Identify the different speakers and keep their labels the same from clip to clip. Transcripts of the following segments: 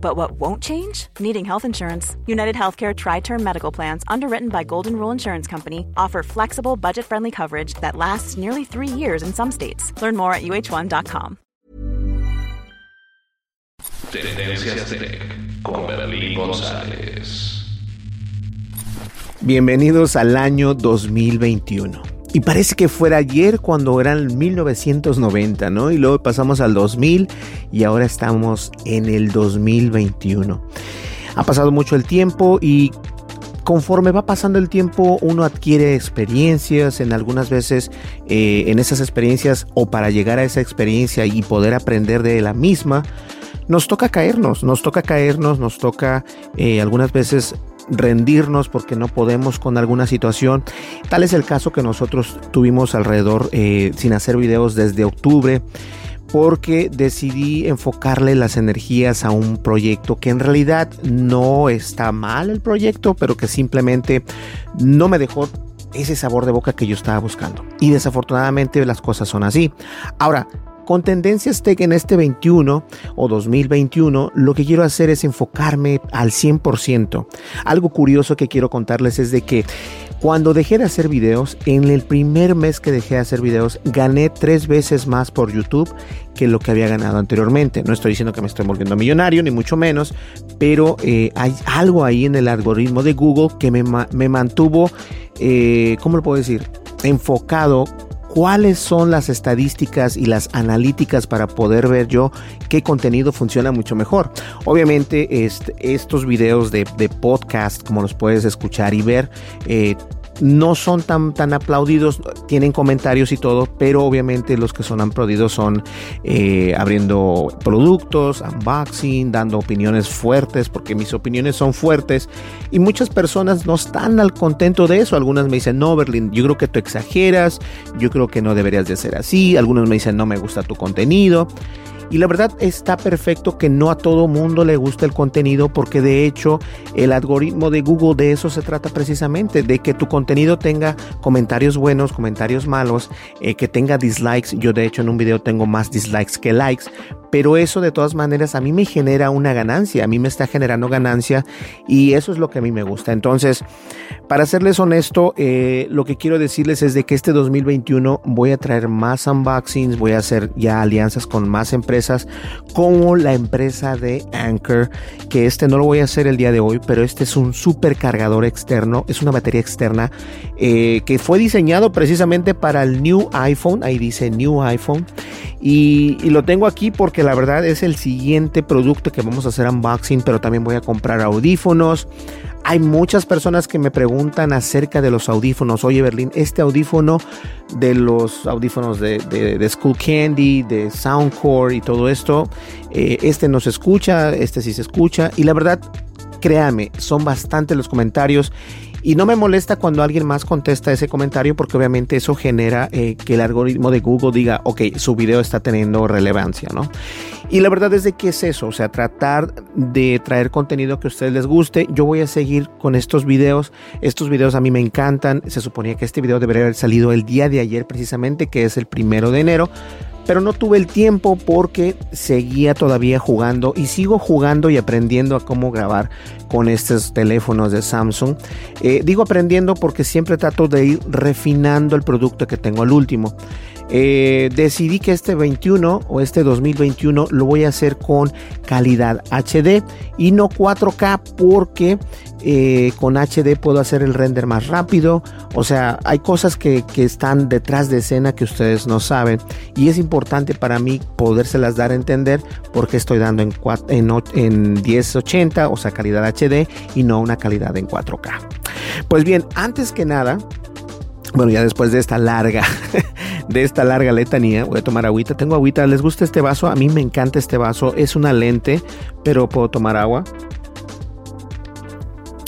Speaker 1: But what won't change? Needing health insurance. United Healthcare Tri Term Medical Plans, underwritten by Golden Rule Insurance Company, offer flexible, budget friendly coverage that lasts nearly three years in some states. Learn more at uh1.com.
Speaker 2: Tendencias Tech con Berlín González.
Speaker 3: Bienvenidos al año 2021. Y parece que fuera ayer cuando eran 1990, ¿no? Y luego pasamos al 2000 y ahora estamos en el 2021. Ha pasado mucho el tiempo y conforme va pasando el tiempo uno adquiere experiencias en algunas veces eh, en esas experiencias o para llegar a esa experiencia y poder aprender de la misma nos toca caernos, nos toca caernos, nos toca eh, algunas veces rendirnos porque no podemos con alguna situación. Tal es el caso que nosotros tuvimos alrededor eh, sin hacer videos desde octubre porque decidí enfocarle las energías a un proyecto que en realidad no está mal el proyecto, pero que simplemente no me dejó ese sabor de boca que yo estaba buscando. Y desafortunadamente las cosas son así. Ahora, con Tendencias Tech en este 21 o 2021, lo que quiero hacer es enfocarme al 100%. Algo curioso que quiero contarles es de que cuando dejé de hacer videos, en el primer mes que dejé de hacer videos, gané tres veces más por YouTube que lo que había ganado anteriormente. No estoy diciendo que me estoy volviendo millonario, ni mucho menos, pero eh, hay algo ahí en el algoritmo de Google que me, mantuvo, eh, ¿cómo lo puedo decir? Enfocado cuáles son las estadísticas y las analíticas para poder ver yo qué contenido funciona mucho mejor. Obviamente estos videos de, podcast, como los puedes escuchar y ver, eh, no son tan, tan aplaudidos, tienen comentarios y todo, pero obviamente los que son aplaudidos son eh, abriendo productos, unboxing, dando opiniones fuertes, porque mis opiniones son fuertes y muchas personas no están al contento de eso. Algunas me dicen, no, Berlin, yo creo que tú exageras, yo creo que no deberías de ser así. Algunos me dicen, no me gusta tu contenido. Y la verdad está perfecto que no a todo mundo le guste el contenido porque de hecho el algoritmo de Google de eso se trata precisamente, de que tu contenido tenga comentarios buenos, comentarios malos, eh, que tenga dislikes. Yo de hecho en un video tengo más dislikes que likes, pero eso de todas maneras a mí me genera una ganancia, a mí me está generando ganancia y eso es lo que a mí me gusta. Entonces, para serles honesto, eh, lo que quiero decirles es de que este 2021 voy a traer más unboxings, voy a hacer ya alianzas con más empresas como la empresa de Anchor, que este no lo voy a hacer el día de hoy, pero este es un supercargador externo, es una batería externa eh, que fue diseñado precisamente para el New iPhone, ahí dice New iPhone, y, lo tengo aquí porque la verdad es el siguiente producto que vamos a hacer unboxing, pero también voy a comprar audífonos. Hay muchas personas que me preguntan acerca de los audífonos. Oye, Berlín, este audífono de los audífonos de, de, School Candy, de Soundcore y todo esto, eh, este no se escucha, este sí se escucha. Y la verdad, créame, son bastante los comentarios y no me molesta cuando alguien más contesta ese comentario porque obviamente eso genera eh, que el algoritmo de Google diga, ok, su video está teniendo relevancia, ¿no? Y la verdad es de que es eso, o sea, tratar de traer contenido que a ustedes les guste. Yo voy a seguir con estos videos. Estos videos a mí me encantan. Se suponía que este video debería haber salido el día de ayer precisamente, que es el primero de enero pero no tuve el tiempo porque seguía todavía jugando y sigo jugando y aprendiendo a cómo grabar con estos teléfonos de Samsung. Eh, digo aprendiendo porque siempre trato de ir refinando el producto que tengo al último. Eh, decidí que este 21 o este 2021 lo voy a hacer con calidad HD y no 4K porque eh, con HD puedo hacer el render más rápido. O sea, hay cosas que, están detrás de escena que ustedes no saben y es importante para mí podérselas dar a entender porque estoy dando en, en, en 1080, o sea, calidad HD y no una calidad en 4K. Pues bien, antes que nada, bueno, ya después de esta larga, de esta larga letanía, voy a tomar agüita. Tengo agüita. ¿Les gusta este vaso? A mí me encanta este vaso. Es una lente, pero puedo tomar agua.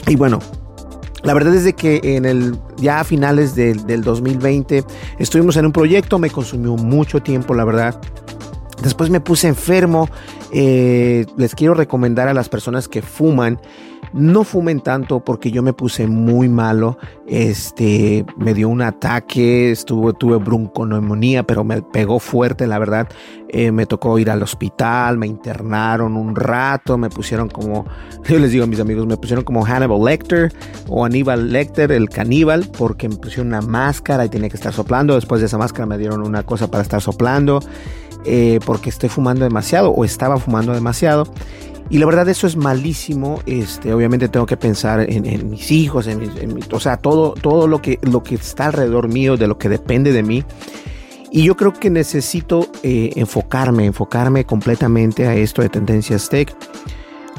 Speaker 3: Y bueno, la verdad es de que en el ya a finales del 2020 estuvimos en un proyecto, me consumió mucho tiempo, la verdad. Después me puse enfermo. Eh, les quiero recomendar a las personas que fuman no fumen tanto porque yo me puse muy malo. Este, me dio un ataque, estuve, tuve bronconeumonía, pero me pegó fuerte, la verdad. Eh, me tocó ir al hospital, me internaron un rato, me pusieron como, yo les digo a mis amigos, me pusieron como Hannibal Lecter o Aníbal Lecter, el caníbal, porque me pusieron una máscara y tenía que estar soplando. Después de esa máscara me dieron una cosa para estar soplando. Eh, porque estoy fumando demasiado o estaba fumando demasiado y la verdad eso es malísimo. Este, obviamente tengo que pensar en, mis hijos, en, o sea, todo, todo lo, que, lo que está alrededor mío, de lo que depende de mí. Y yo creo que necesito eh, enfocarme, enfocarme completamente a esto de Tendencias Tech.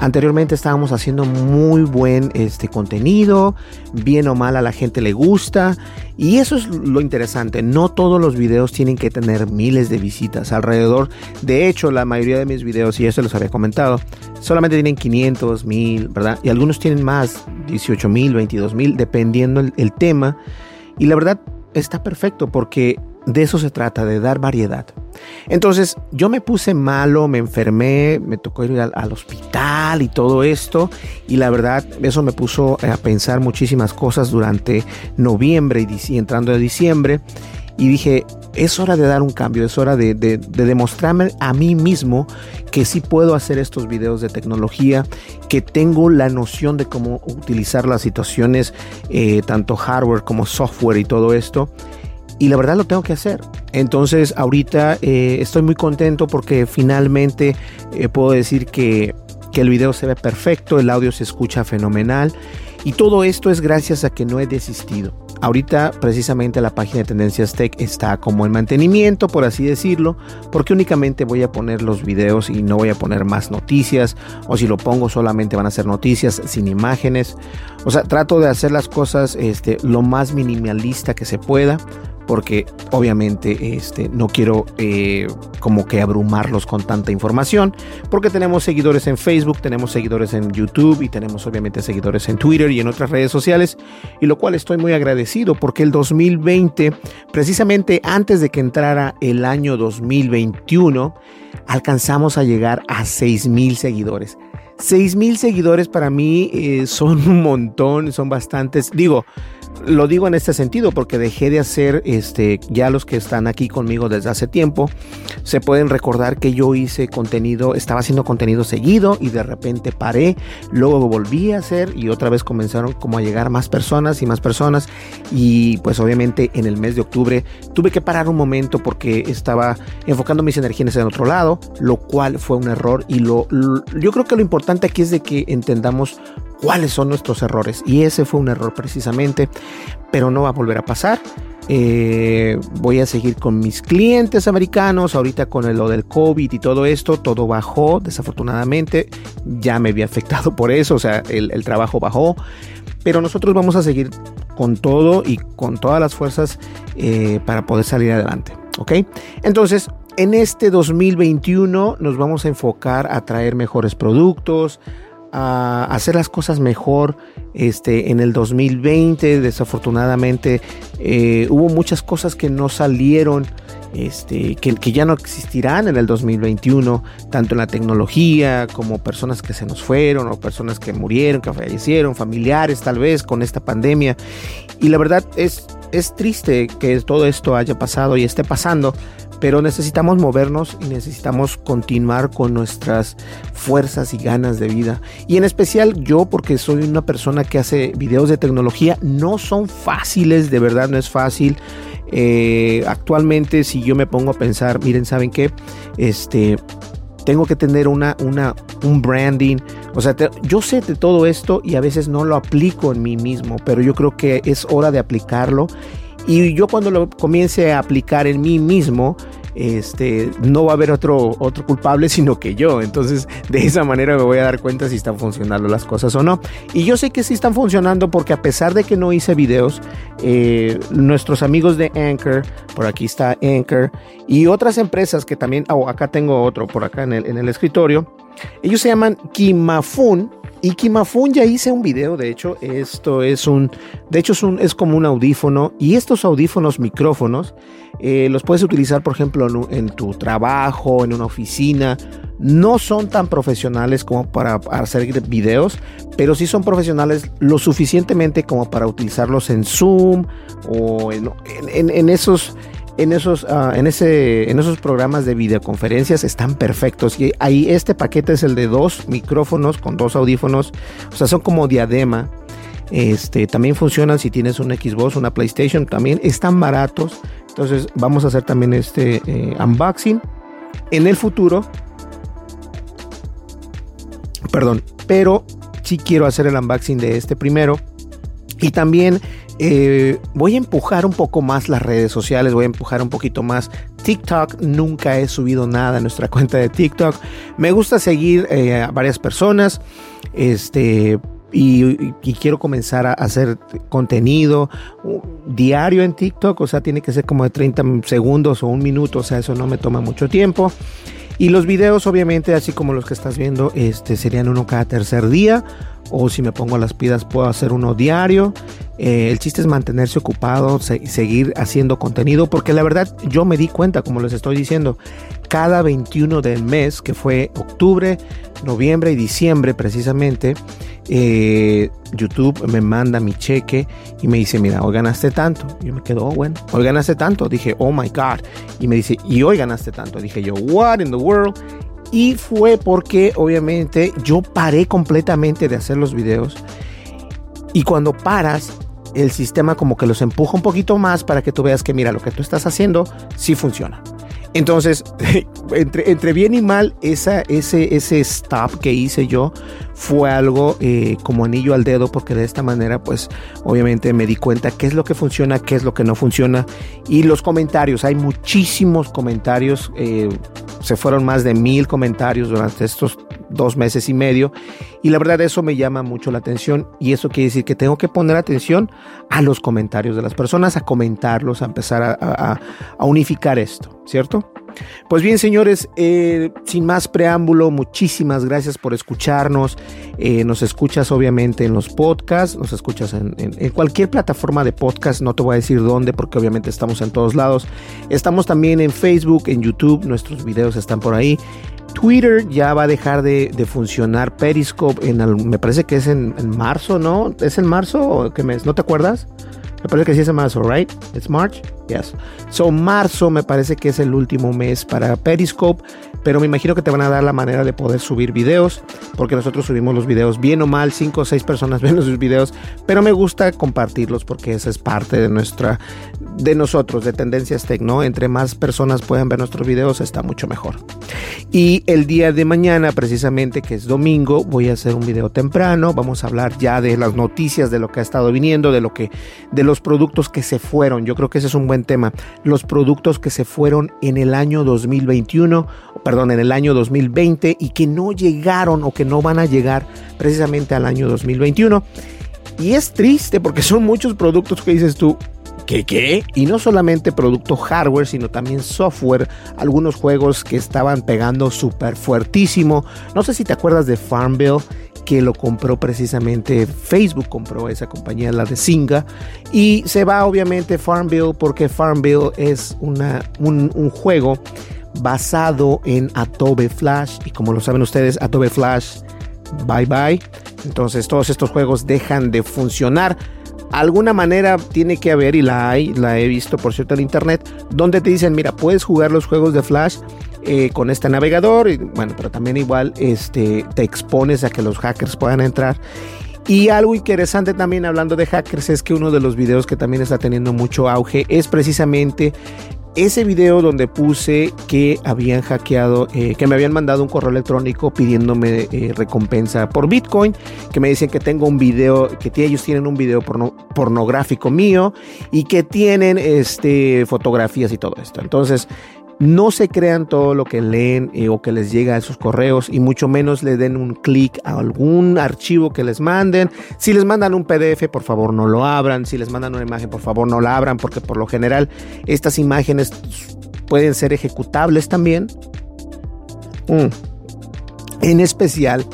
Speaker 3: Anteriormente estábamos haciendo muy buen este, contenido, bien o mal a la gente le gusta y eso es lo interesante, no todos los videos tienen que tener miles de visitas alrededor, de hecho la mayoría de mis videos, y eso los había comentado, solamente tienen 500, 1000, ¿verdad? Y algunos tienen más, 18 mil, 22 mil, dependiendo el tema y la verdad está perfecto porque de eso se trata, de dar variedad. Entonces yo me puse malo, me enfermé, me tocó ir al, hospital y todo esto. Y la verdad, eso me puso a pensar muchísimas cosas durante noviembre y, entrando a diciembre. Y dije, es hora de dar un cambio, es hora de, demostrarme a mí mismo que sí puedo hacer estos videos de tecnología, que tengo la noción de cómo utilizar las situaciones, eh, tanto hardware como software y todo esto y la verdad lo tengo que hacer. Entonces ahorita eh, estoy muy contento porque finalmente eh, puedo decir que, que el video se ve perfecto, el audio se escucha fenomenal y todo esto es gracias a que no he desistido. Ahorita precisamente la página de Tendencias Tech está como en mantenimiento, por así decirlo, porque únicamente voy a poner los videos y no voy a poner más noticias, o si lo pongo solamente van a ser noticias sin imágenes. O sea, trato de hacer las cosas este, lo más minimalista que se pueda porque obviamente este, no quiero eh, como que abrumarlos con tanta información, porque tenemos seguidores en Facebook, tenemos seguidores en YouTube y tenemos obviamente seguidores en Twitter y en otras redes sociales, y lo cual estoy muy agradecido porque el 2020, precisamente antes de que entrara el año 2021, alcanzamos a llegar a 6 mil seguidores. 6 mil seguidores para mí eh, son un montón, son bastantes. Digo, lo digo en este sentido porque dejé de hacer, este, ya los que están aquí conmigo desde hace tiempo, se pueden recordar que yo hice contenido, estaba haciendo contenido seguido y de repente paré, luego volví a hacer y otra vez comenzaron como a llegar más personas y más personas. Y pues obviamente en el mes de octubre tuve que parar un momento porque estaba enfocando mis energías en otro lado, lo cual fue un error y lo, yo creo que lo importante aquí es de que entendamos cuáles son nuestros errores. Y ese fue un error precisamente, pero no va a volver a pasar. Eh, voy a seguir con mis clientes americanos. Ahorita con lo del COVID y todo esto, todo bajó. Desafortunadamente, ya me había afectado por eso. O sea, el, trabajo bajó. Pero nosotros vamos a seguir con todo y con todas las fuerzas eh, para poder salir adelante. ¿Ok? Entonces, en este 2021 nos vamos a enfocar a traer mejores productos, a hacer las cosas mejor este, en el 2020. Desafortunadamente eh, hubo muchas cosas que no salieron, este, que, que, ya no existirán en el 2021, tanto en la tecnología como personas que se nos fueron o personas que murieron, que fallecieron, familiares tal vez con esta pandemia. Y la verdad es, es triste que todo esto haya pasado y esté pasando pero necesitamos movernos y necesitamos continuar con nuestras fuerzas y ganas de vida. Y en especial yo, porque soy una persona que hace videos de tecnología, no son fáciles, de verdad no es fácil. Eh, actualmente, si yo me pongo a pensar, miren, ¿saben qué? Este, tengo que tener una, una, un branding. O sea, yo sé de todo esto y a veces no lo aplico en mí mismo, pero yo creo que es hora de aplicarlo. Y yo cuando lo comience a aplicar en mí mismo, este, no va a haber otro, otro culpable sino que yo. Entonces, de esa manera me voy a dar cuenta si están funcionando las cosas o no. Y yo sé que sí están funcionando porque a pesar de que no hice videos, eh, nuestros amigos de Anchor, por aquí está Anchor, y otras empresas que también, oh, acá tengo otro por acá en el, en el escritorio, ellos se llaman Kimafun y Kimafun ya hice un video, de hecho, esto es un, de hecho es, un, es como un audífono y estos audífonos micrófonos eh, los puedes utilizar, por ejemplo, en, tu trabajo, en una oficina. No son tan profesionales como para hacer videos, pero sí son profesionales lo suficientemente como para utilizarlos en Zoom o en, en esos en esos, ah, en, ese, en esos programas de videoconferencias están perfectos. Y ahí este paquete es el de dos micrófonos con dos audífonos. O sea, son como diadema. Este, también funcionan si tienes un Xbox, una PlayStation. También están baratos. Entonces vamos a hacer también este eh, unboxing. En el futuro. Perdón. Pero sí quiero hacer el unboxing de este primero. Y también eh, voy a empujar un poco más las redes sociales, voy a empujar un poquito más TikTok. Nunca he subido nada a nuestra cuenta de TikTok. Me gusta seguir eh, a varias personas. Este. Y, quiero comenzar a hacer contenido diario en TikTok, o sea, tiene que ser como de 30 segundos o un minuto, o sea, eso no me toma mucho tiempo. Y los videos, obviamente, así como los que estás viendo, este, serían uno cada tercer día. O si me pongo las pidas, puedo hacer uno diario. Eh, el chiste es mantenerse ocupado, seguir haciendo contenido, porque la verdad yo me di cuenta, como les estoy diciendo, cada 21 del mes, que fue octubre, noviembre y diciembre precisamente, eh, YouTube me manda mi cheque y me dice, mira, hoy ganaste tanto. Yo me quedo, oh, bueno, hoy ganaste tanto. Dije, oh my God. Y me dice, y hoy ganaste tanto. Dije yo, what in the world? Y fue porque obviamente yo paré completamente de hacer los videos. Y cuando paras, el sistema como que los empuja un poquito más para que tú veas que mira, lo que tú estás haciendo sí funciona. Entonces, entre, entre bien y mal, esa, ese, ese stop que hice yo fue algo eh, como anillo al dedo, porque de esta manera, pues, obviamente me di cuenta qué es lo que funciona, qué es lo que no funciona. Y los comentarios, hay muchísimos comentarios, eh, se fueron más de mil comentarios durante estos dos meses y medio. Y la verdad eso me llama mucho la atención y eso quiere decir que tengo que poner atención a los comentarios de las personas, a comentarlos, a empezar a, unificar esto, ¿cierto? Pues bien, señores, eh, sin más preámbulo, muchísimas gracias por escucharnos. Eh, nos escuchas obviamente en los podcasts, nos escuchas en, en, cualquier plataforma de podcast, no te voy a decir dónde porque obviamente estamos en todos lados. Estamos también en Facebook, en YouTube, nuestros videos están por ahí. Twitter ya va a dejar de, funcionar. Periscope, en me parece que es en, marzo, ¿no? ¿Es en marzo o qué mes? ¿No te acuerdas? Me parece que sí es en marzo, ¿right? ¿Es March? Yes. So, marzo me parece que es el último mes para Periscope, pero me imagino que te van a dar la manera de poder subir videos, porque nosotros subimos los videos bien o mal, cinco o seis personas ven los videos, pero me gusta compartirlos porque esa es parte de nuestra, de nosotros, de Tendencias Tech, ¿no? Entre más personas puedan ver nuestros videos, está mucho mejor. Y el día de mañana, precisamente, que es domingo, voy a hacer un video temprano, vamos a hablar ya de las noticias, de lo que ha estado viniendo, de lo que, de los productos que se fueron. Yo creo que ese es un buen tema. Los productos que se fueron en el año 2021, perdón, en el año 2020 y que no llegaron o que no van a llegar precisamente al año 2021. Y es triste porque son muchos productos que dices tú, ¿Qué qué? Y no solamente producto hardware, sino también software. Algunos juegos que estaban pegando súper fuertísimo. No sé si te acuerdas de Farmville que lo compró precisamente Facebook, compró esa compañía, la de Singa, y se va obviamente Farmville porque Farmville es una, un, juego basado en Adobe Flash, y como lo saben ustedes, Adobe Flash, bye bye, entonces todos estos juegos dejan de funcionar. Alguna manera tiene que haber, y la hay, la he visto por cierto en internet, donde te dicen, mira, puedes jugar los juegos de Flash eh, con este navegador, y, bueno, pero también igual este, te expones a que los hackers puedan entrar. Y algo interesante también hablando de hackers es que uno de los videos que también está teniendo mucho auge es precisamente ese video donde puse que habían hackeado, eh, que me habían mandado un correo electrónico pidiéndome eh, recompensa por Bitcoin, que me dicen que tengo un video, que ellos tienen un video pornográfico mío y que tienen este, fotografías y todo esto. Entonces, no se crean todo lo que leen eh, o que les llega a sus correos y mucho menos le den un clic a algún archivo que les manden. Si les mandan un PDF, por favor no lo abran. Si les mandan una imagen, por favor no la abran porque por lo general estas imágenes pueden ser ejecutables también. Mm. En especial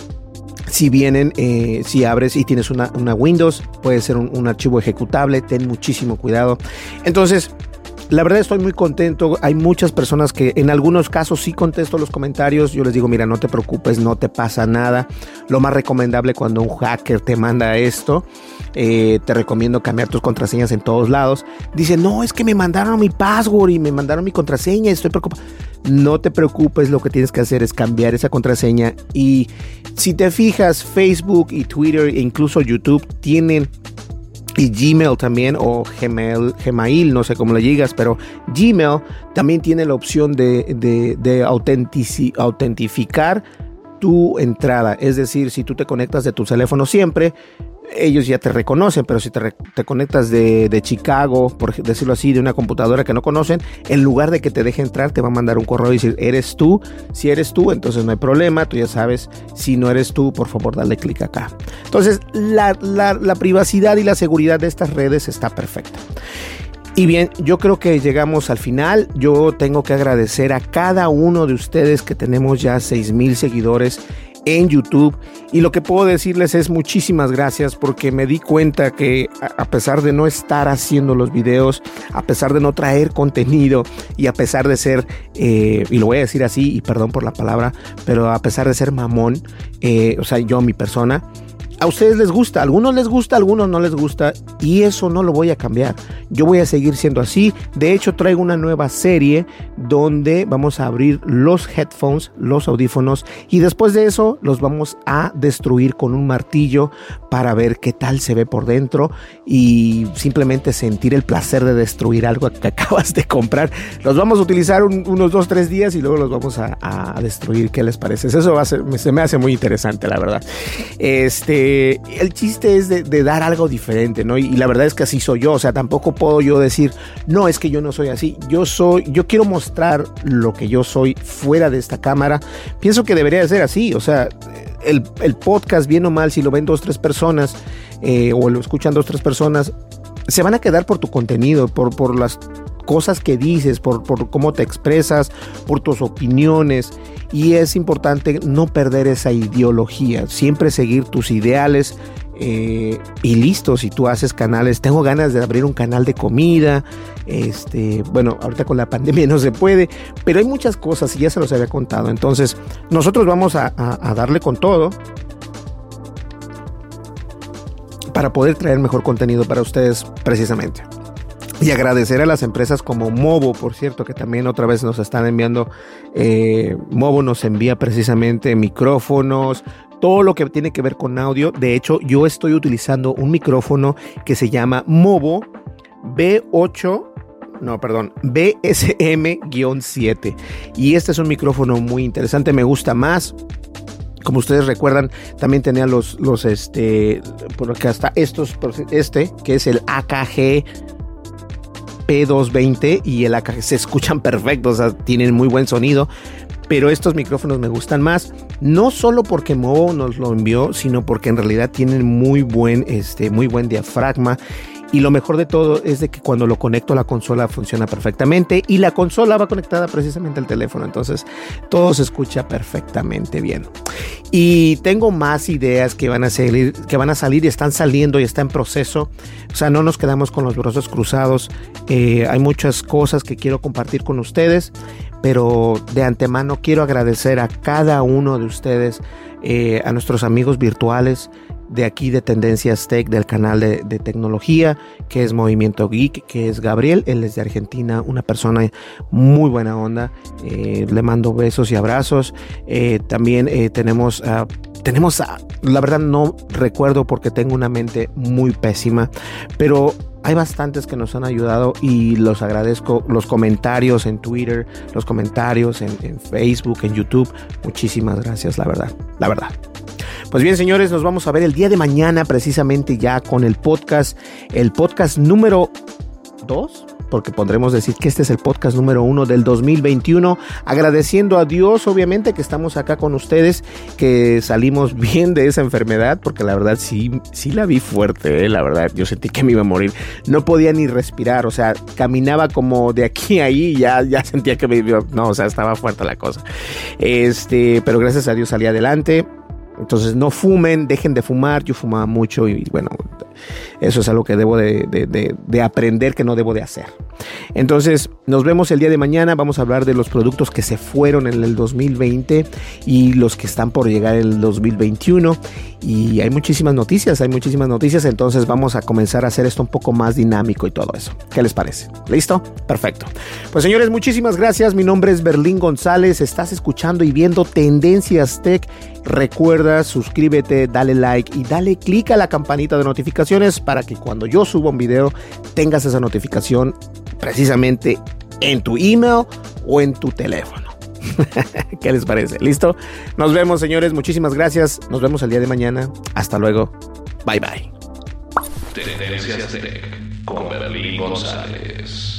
Speaker 3: si vienen, eh, si abres y tienes una, Windows, puede ser un archivo ejecutable, ten muchísimo cuidado. Entonces, la verdad estoy muy contento. Hay muchas personas que en algunos casos sí contesto los comentarios. Yo les digo, mira, no te preocupes, no te pasa nada. Lo más recomendable cuando un hacker te manda esto, eh, te recomiendo cambiar tus contraseñas en todos lados. Dice, no, es que me mandaron mi password y me mandaron mi contraseña. Estoy preocupado. No te preocupes, lo que tienes que hacer es cambiar esa contraseña. Y si te fijas, Facebook y Twitter e incluso YouTube tienen y Gmail también, o Gmail, Gmail, no sé cómo le digas, pero Gmail también tiene la opción de, de, de autentificar tu entrada. Es decir, si tú te conectas de tu teléfono siempre, ellos ya te reconocen, pero si te, conectas de, de, Chicago, por decirlo así, de una computadora que no conocen, en lugar de que te deje entrar, te va a mandar un correo y decir, eres tú. Si eres tú, entonces no hay problema, tú ya sabes, si no eres tú, por favor, dale clic acá. Entonces, la, la, la privacidad y la seguridad de estas redes está perfecta. Y bien, yo creo que llegamos al final. Yo tengo que agradecer a cada uno de ustedes que tenemos ya 6 mil seguidores en YouTube. Y lo que puedo decirles es muchísimas gracias porque me di cuenta que a pesar de no estar haciendo los videos, a pesar de no traer contenido y a pesar de ser, eh, y lo voy a decir así, y perdón por la palabra, pero a pesar de ser mamón, eh, o sea, yo mi persona, a ustedes les gusta, a algunos les gusta, a algunos no les gusta y eso no lo voy a cambiar. Yo voy a seguir siendo así. De hecho, traigo una nueva serie donde vamos a abrir los headphones, los audífonos y después de eso los vamos a destruir con un martillo para ver qué tal se ve por dentro y simplemente sentir el placer de destruir algo que acabas de comprar. Los vamos a utilizar unos dos, tres días y luego los vamos a, destruir. ¿Qué les parece? Eso va a ser, se me hace muy interesante, la verdad. Este eh, el chiste es de, dar algo diferente, ¿no? Y, la verdad es que así soy yo, o sea, tampoco puedo yo decir, no, es que yo no soy así, yo soy, yo quiero mostrar lo que yo soy fuera de esta cámara, pienso que debería ser así, o sea, el, podcast, bien o mal, si lo ven dos, tres personas eh, o lo escuchan dos, tres personas, se van a quedar por tu contenido, por, por las cosas que dices, por, por cómo te expresas, por tus opiniones y es importante no perder esa ideología, siempre seguir tus ideales. Eh, y listo, si tú haces canales, tengo ganas de abrir un canal de comida, este, bueno, ahorita con la pandemia no se puede, pero hay muchas cosas y ya se los había contado, entonces nosotros vamos a darle con todo para poder traer mejor contenido para ustedes precisamente. Y agradecer a las empresas como Movo, por cierto, que también otra vez nos están enviando. Eh, Movo nos envía precisamente micrófonos, todo lo que tiene que ver con audio. De hecho, yo estoy utilizando un micrófono que se llama Movo B8 no, perdón, BSM-7. Y este es un micrófono muy interesante, me gusta más. Como ustedes recuerdan, también tenía los, los, este, porque hasta estos, este, que es el AKG P220 y el AKG se escuchan perfectos, o sea, tienen muy buen sonido. Pero estos micrófonos me gustan más, no solo porque Movo nos lo envió, sino porque en realidad tienen muy buen, este, muy buen diafragma y lo mejor de todo es de que cuando lo conecto a la consola funciona perfectamente y la consola va conectada precisamente al teléfono, entonces todo se escucha perfectamente bien. Y tengo más ideas que van a salir, que van a salir y están saliendo y está en proceso. O sea, no nos quedamos con los brazos cruzados. Eh, hay muchas cosas que quiero compartir con ustedes, pero de antemano quiero agradecer a cada uno de ustedes, eh, a nuestros amigos virtuales de aquí de Tendencias Tech, del canal de, tecnología, que es Movimiento Geek, que es Gabriel, él es de Argentina, una persona muy buena onda, eh, le mando besos y abrazos. Eh, también eh, tenemos a tenemos, la verdad no recuerdo porque tengo una mente muy pésima, pero hay bastantes que nos han ayudado y los agradezco. Los comentarios en Twitter, los comentarios en, en, Facebook, en YouTube. Muchísimas gracias, la verdad, la verdad. Pues bien, señores, nos vamos a ver el día de mañana precisamente ya con el podcast, el podcast número 2 porque podremos decir que este es el podcast número uno del 2021, agradeciendo a Dios obviamente que estamos acá con ustedes, que salimos bien de esa enfermedad, porque la verdad sí, sí la vi fuerte, ¿eh? la verdad, yo sentí que me iba a morir, no podía ni respirar, o sea, caminaba como de aquí a ahí, ya, ya sentía que me iba, no, o sea, estaba fuerte la cosa, este, pero gracias a Dios salí adelante, entonces no fumen, dejen de fumar. Yo fumaba mucho y bueno, eso es algo que debo de, aprender que no debo de hacer. Entonces nos vemos el día de mañana. Vamos a hablar de los productos que se fueron en el 2020 y los que están por llegar en el 2021. Y hay muchísimas noticias, hay muchísimas noticias. Entonces vamos a comenzar a hacer esto un poco más dinámico y todo eso. ¿Qué les parece? ¿Listo? Perfecto. Pues señores, muchísimas gracias. Mi nombre es Berlín González. Estás escuchando y viendo Tendencias Tech. Recuerda, suscríbete, dale like y dale clic a la campanita de para que cuando yo suba un video tengas esa notificación precisamente en tu email o en tu teléfono. ¿Qué les parece? ¿Listo? Nos vemos, señores. Muchísimas gracias. Nos vemos el día de mañana. Hasta luego. Bye bye.
Speaker 2: Tendencias Tech con Berlín González.